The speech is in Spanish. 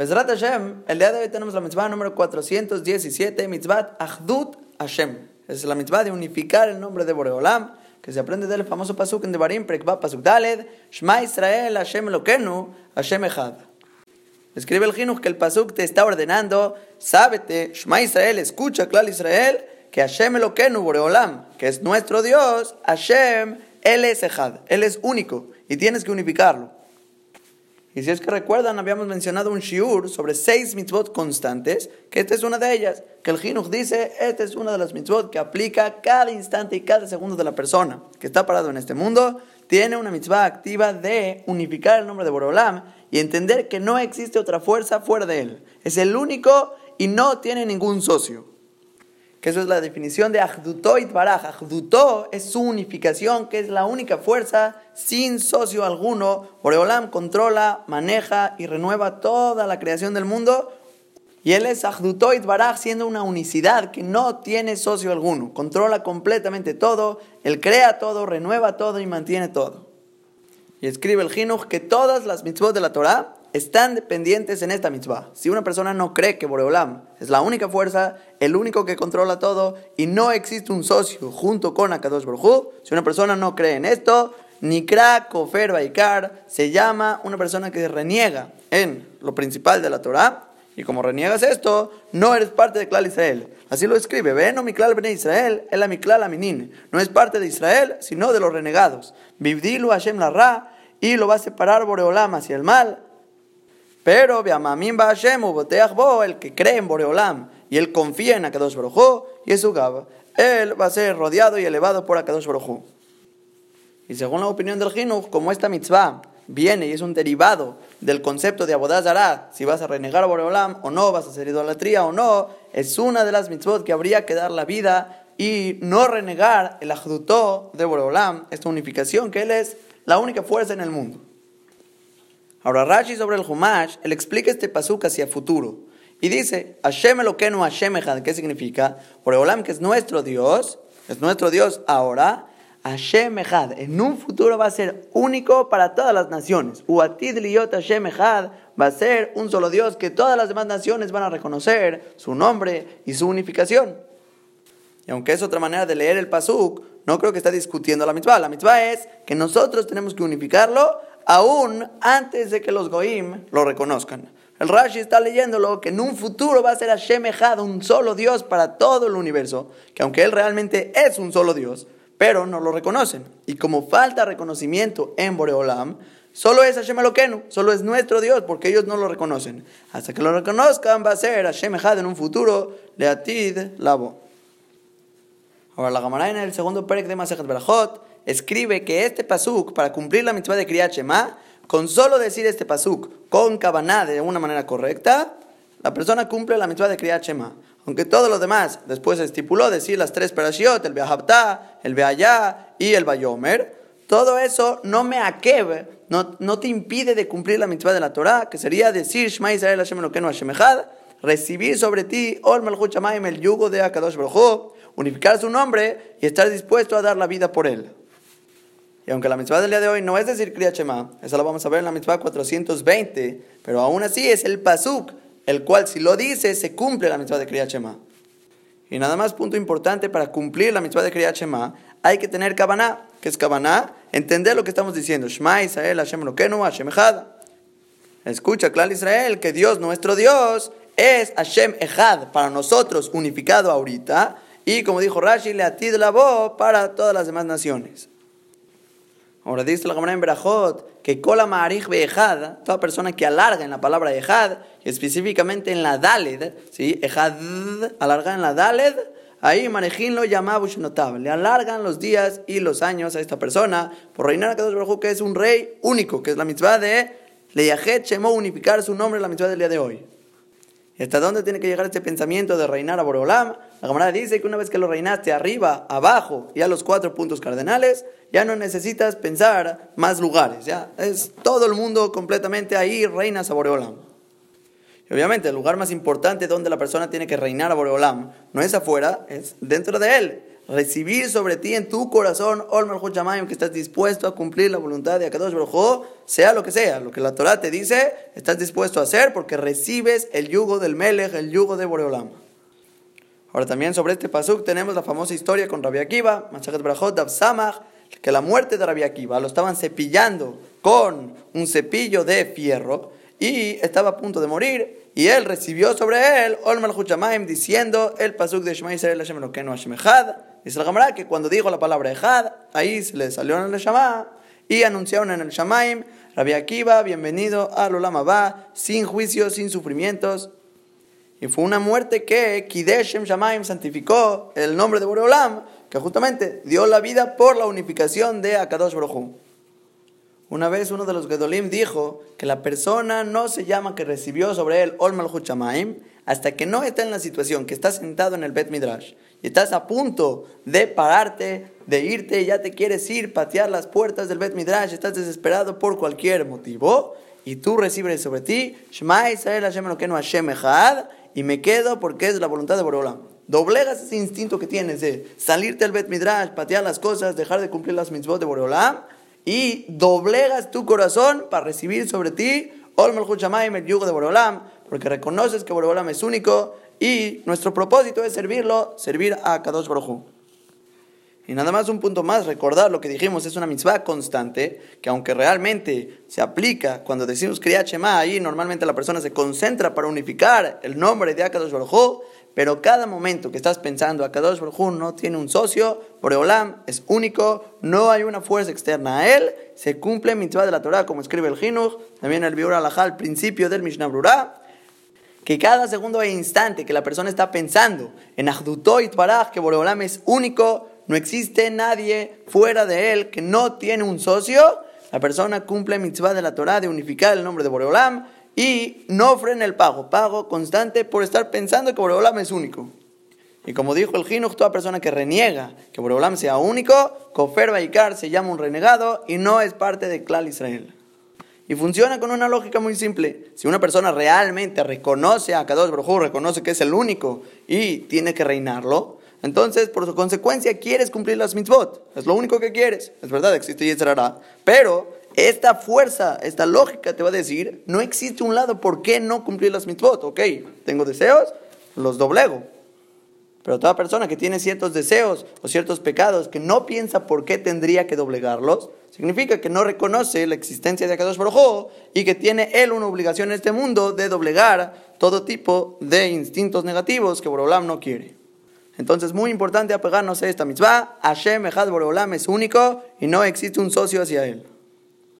Hashem, el día de hoy tenemos la mitzvah número 417, mitzvah Achdut Hashem. Es la mitzvah de unificar el nombre de Boreolam, que se aprende del famoso pasuk en Devarim, Prekba Pasuk Daled, Shema Israel, Hashem Lokenu, Hashem Echad. Escribe el Jinuch que el pasuk te está ordenando, sábete, Shema Israel, escucha, Klal Israel, que Hashem Elokenu, Boreolam, que es nuestro Dios, Hashem, Él es Echad, Él es único, y tienes que unificarlo. Y si es que recuerdan, habíamos mencionado un shiur sobre seis mitzvot constantes, que esta es una de ellas, que el Jinuch dice, esta es una de las mitzvot que aplica cada instante y cada segundo de la persona que está parado en este mundo, tiene una mitzvah activa de unificar el nombre de Boreolam y entender que no existe otra fuerza fuera de él. Es el único y no tiene ningún socio que eso es la definición de Ahdutó y Baraj. Es su unificación, que es la única fuerza sin socio alguno. Boreolam controla, maneja y renueva toda la creación del mundo. Y él es Ahdutó y Baraj, siendo una unicidad que no tiene socio alguno. Controla completamente todo, él crea todo, renueva todo y mantiene todo. Y escribe el Jinuch que todas las mitzvot de la Torah están dependientes en esta mitzvah. Si una persona no cree que Boreolam es la única fuerza, el único que controla todo, y no existe un socio junto con Akadosh Baruj si una persona no cree en esto, Nikra Kofer Baikar se llama una persona que reniega en lo principal de la Torah, y como reniegas esto, no eres parte de Klal Israel. Así lo escribe, ven o Miklal Ben Israel, el Amiklal Aminin. No es parte de Israel, sino de los renegados. Bibdilu Hashem la Ra, y lo va a separar Boreolam hacia el mal, pero Beamamim Hashem Bo, el que cree en Boreolam y él confía en Akadosh Baruj y es su Gab, él va a ser rodeado y elevado por Akadosh Baruj Y según la opinión del Jinuch, como esta mitzvah viene y es un derivado del concepto de Abodazara, si vas a renegar a Boreolam o no, vas a hacer idolatría o no, es una de las mitzvot que habría que dar la vida y no renegar el ajdutó de Boreolam, esta unificación que él es la única fuerza en el mundo. Ahora Rashi sobre el Humash, él explica este pasuk hacia futuro. Y dice, Hashem Eloquenu Hashem Echad, ¿qué significa? Boreolam, que es nuestro Dios, es nuestro Dios ahora, Hashem Echad, en un futuro va a ser único para todas las naciones. Uatid Liyot Hashem Echad va a ser un solo Dios que todas las demás naciones van a reconocer su nombre y su unificación. Y aunque es otra manera de leer el pasuk, no creo que está discutiendo la mitzvah. La mitzvah es que nosotros tenemos que unificarlo aún antes de que los goim lo reconozcan. El Rashi está leyéndolo que en un futuro va a ser Hashem un solo Dios para todo el universo, que aunque él realmente es un solo Dios, pero no lo reconocen. Y como falta reconocimiento en Boreolam, solo es Hashem Eloquenu, solo es nuestro Dios, porque ellos no lo reconocen. Hasta que lo reconozcan va a ser Hashem en un futuro, Leatid Labo. Ahora la en el segundo perek de Masejet Berachot escribe que este pasuk, para cumplir la mitzvah de Kriyat Shema, con solo decir este pasuk con kabaná de una manera correcta, la persona cumple la mitzvah de Kriyat Shema. Aunque todo lo demás después se estipuló decir las tres parashiot, el Beahabtá, el Beayá y el Bayomer, todo eso no me akeb, no, no te impide de cumplir la mitzvah de la Torah, que sería decir Shema Israel Hashem Elokeinu Hashem Echad, recibir sobre ti Ol Melchut el yugo de Akadosh Baruj unificar su nombre y estar dispuesto a dar la vida por él. Y aunque la mitzvah del día de hoy no es decir Kriya Shema, eso lo vamos a ver en la mitzvah 420, pero aún así es el pasuk, el cual si lo dice se cumple la mitzvah de Kriya Shema. Y nada más punto importante para cumplir la mitzvah de Kriya Shema, hay que tener kabaná. ¿Qué es kabaná? Entender lo que estamos diciendo. Shema Israel, Hashem Lokenu, Hashem Echad. Escucha, claro Israel, que Dios, nuestro Dios, es Hashem Echad, para nosotros unificado ahorita, y como dijo Rashi, le atid la voz para todas las demás naciones. Ahora dice la Gemara en Berajot que kola ma'arich be'ejad, toda persona que alarga en la palabra ejad, específicamente en la daled, ¿sí? ejad, alarga en la daled, ahí Marejin lo llamaba notable. Le alargan los días y los años a esta persona por reinar a Kadosh Baruj que es un rey único, que es la mitzvah de Leyajet Shemo, unificar su nombre en la mitzvah del día de hoy. ¿Y hasta dónde tiene que llegar este pensamiento de reinar a Boreolam? La camarada dice que una vez que lo reinaste arriba, abajo y a los cuatro puntos cardenales, ya no necesitas pensar más lugares. Ya es todo el mundo completamente ahí, reinas a Boreolam. Y obviamente el lugar más importante donde la persona tiene que reinar a Boreolam no es afuera, es dentro de él. Recibir sobre ti en tu corazón, que estás dispuesto a cumplir la voluntad de Akadosh Baruj sea lo que sea, lo que la Torah te dice, estás dispuesto a hacer porque recibes el yugo del Melech, el yugo de Boreolam. Ahora también sobre este pasuk tenemos la famosa historia con Rabbi Akiva, Machat Brachot Samach, que la muerte de Rabbi Akiva lo estaban cepillando con un cepillo de fierro y estaba a punto de morir y él recibió sobre él Olmal Huchamaim diciendo el pasuk de Shema Israel Hashem Hashem Echad. Dice la Gemara que cuando dijo la palabra Echad, ahí se le salió en el Shema y anunciaron en el Shamaim, Rabbi Akiva, bienvenido al Olam Abba, sin juicios, sin sufrimientos. Y fue una muerte que Kideshem Shamaim santificó el nombre de Boreolam, que justamente dio la vida por la unificación de Akadosh Baruj una vez uno de los Gedolim dijo que la persona no se llama que recibió sobre él Ol Malchut hasta que no está en la situación que estás sentado en el Bet Midrash y estás a punto de pararte, de irte, ya te quieres ir, patear las puertas del Bet Midrash, estás desesperado por cualquier motivo y tú recibes sobre ti Shema Israel Hashem Hashem Echad y me quedo porque es la voluntad de Borolam. Doblegas ese instinto que tienes de salirte del Bet Midrash, patear las cosas, dejar de cumplir las mitzvot de Borolam y doblegas tu corazón para recibir sobre ti Ol el yugo de Borolam, porque reconoces que Borolam es único y nuestro propósito es servirlo, servir a Kadosh Baruj y nada más un punto más, recordar lo que dijimos, es una mitzvah constante, que aunque realmente se aplica cuando decimos Kriyat Shema, ahí normalmente la persona se concentra para unificar el nombre de Akadosh Baruj pero cada momento que estás pensando Akadosh Baruj no tiene un socio, Boreolam es único, no hay una fuerza externa a él, se cumple mitzvah de la Torah, como escribe el Jinuch, también el Biur Alajá, al principio del Mishnah Brurah, que cada segundo e instante que la persona está pensando en Ahdutoit Baraj, que Boreolam es único, no existe nadie fuera de él que no tiene un socio. La persona cumple mitzvah de la Torah de unificar el nombre de Boreolam y no frena el pago, pago constante por estar pensando que Boreolam es único. Y como dijo el Jinuch, toda persona que reniega que Boreolam sea único, Kofer Baikar se llama un renegado y no es parte de Klal Israel. Y funciona con una lógica muy simple. Si una persona realmente reconoce a Kadosh Baruj reconoce que es el único y tiene que reinarlo, entonces, por su consecuencia, quieres cumplir las mitzvot. Es lo único que quieres. Es verdad, existe Yetzirah. Pero esta fuerza, esta lógica te va a decir, no existe un lado por qué no cumplir las mitzvot. Ok, tengo deseos, los doblego. Pero toda persona que tiene ciertos deseos o ciertos pecados que no piensa por qué tendría que doblegarlos, significa que no reconoce la existencia de Akadosh Baruj y que tiene él una obligación en este mundo de doblegar todo tipo de instintos negativos que Borolam no quiere. Entonces, muy importante apegarnos a esta mitzvah. Hashem Echad Boreolam es único y no existe un socio hacia él.